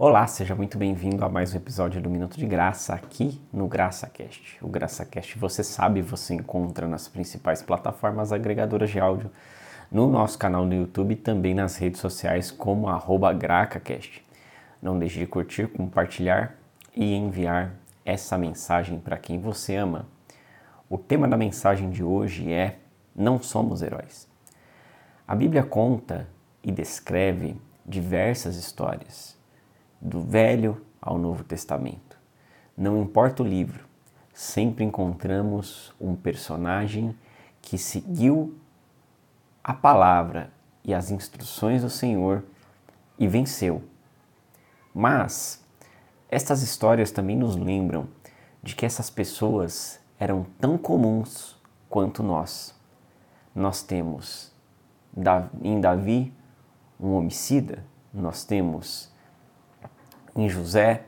Olá, seja muito bem-vindo a mais um episódio do Minuto de Graça aqui no GraçaCast. O GraçaCast, você sabe, você encontra nas principais plataformas agregadoras de áudio, no nosso canal no YouTube e também nas redes sociais como GracaCast. Não deixe de curtir, compartilhar e enviar essa mensagem para quem você ama. O tema da mensagem de hoje é Não somos heróis. A Bíblia conta e descreve diversas histórias do Velho ao Novo Testamento. Não importa o livro, sempre encontramos um personagem que seguiu a palavra e as instruções do Senhor e venceu. Mas estas histórias também nos lembram de que essas pessoas eram tão comuns quanto nós. Nós temos em Davi um homicida, nós temos em José,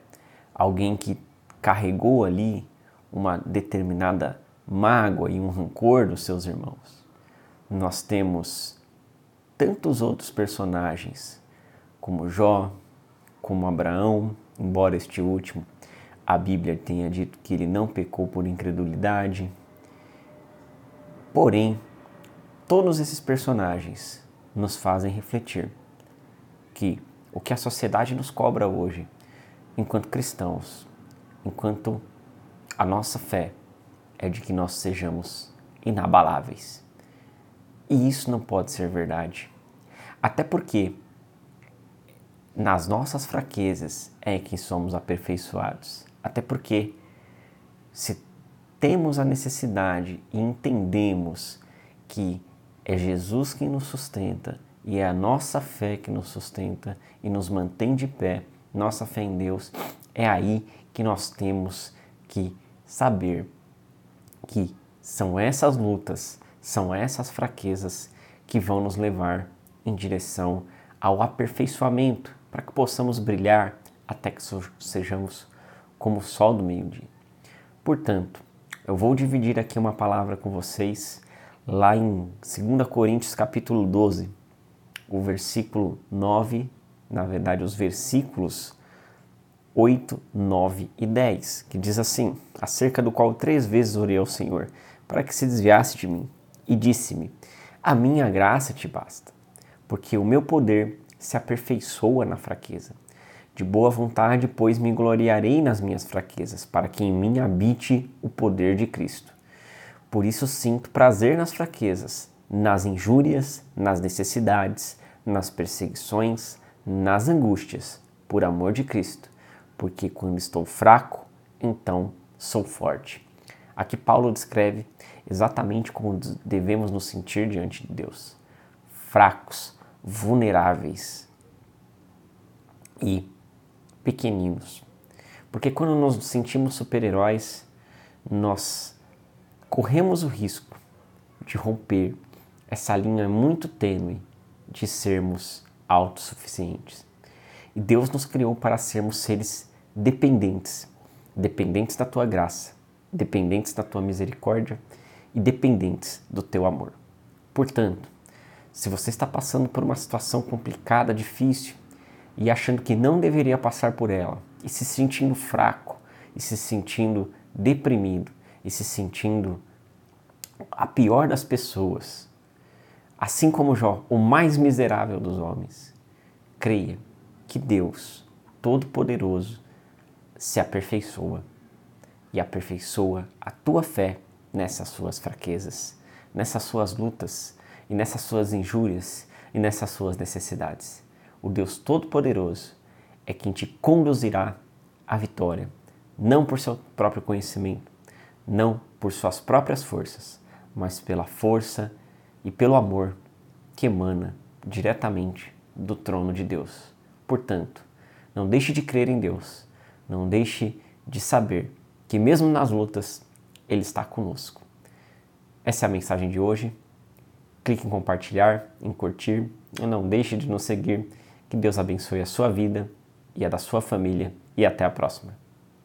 alguém que carregou ali uma determinada mágoa e um rancor dos seus irmãos. Nós temos tantos outros personagens, como Jó, como Abraão, embora este último a Bíblia tenha dito que ele não pecou por incredulidade. Porém, todos esses personagens nos fazem refletir que o que a sociedade nos cobra hoje enquanto cristãos, enquanto a nossa fé é de que nós sejamos inabaláveis. E isso não pode ser verdade. Até porque nas nossas fraquezas é que somos aperfeiçoados. Até porque se temos a necessidade e entendemos que é Jesus quem nos sustenta e é a nossa fé que nos sustenta e nos mantém de pé, nossa fé em Deus, é aí que nós temos que saber que são essas lutas, são essas fraquezas que vão nos levar em direção ao aperfeiçoamento, para que possamos brilhar até que sejamos como o sol do meio-dia. Portanto, eu vou dividir aqui uma palavra com vocês lá em 2 Coríntios capítulo 12, o versículo 9 na verdade, os versículos 8, 9 e 10, que diz assim: Acerca do qual três vezes orei ao Senhor, para que se desviasse de mim, e disse-me: A minha graça te basta, porque o meu poder se aperfeiçoa na fraqueza. De boa vontade, pois, me gloriarei nas minhas fraquezas, para que em mim habite o poder de Cristo. Por isso sinto prazer nas fraquezas, nas injúrias, nas necessidades, nas perseguições, nas angústias, por amor de Cristo, porque quando estou fraco, então sou forte. Aqui Paulo descreve exatamente como devemos nos sentir diante de Deus: fracos, vulneráveis e pequeninos. Porque quando nos sentimos super-heróis, nós corremos o risco de romper essa linha muito tênue de sermos autossuficientes. E Deus nos criou para sermos seres dependentes, dependentes da tua graça, dependentes da tua misericórdia e dependentes do teu amor. Portanto, se você está passando por uma situação complicada, difícil e achando que não deveria passar por ela, e se sentindo fraco, e se sentindo deprimido, e se sentindo a pior das pessoas, assim como Jó, o mais miserável dos homens, creia que Deus, Todo-Poderoso, se aperfeiçoa e aperfeiçoa a tua fé nessas suas fraquezas, nessas suas lutas e nessas suas injúrias e nessas suas necessidades. O Deus Todo-Poderoso é quem te conduzirá à vitória, não por seu próprio conhecimento, não por suas próprias forças, mas pela força e pelo amor que emana diretamente do trono de Deus. Portanto, não deixe de crer em Deus, não deixe de saber que mesmo nas lutas Ele está conosco. Essa é a mensagem de hoje. Clique em compartilhar, em curtir e não deixe de nos seguir. Que Deus abençoe a sua vida e a da sua família e até a próxima.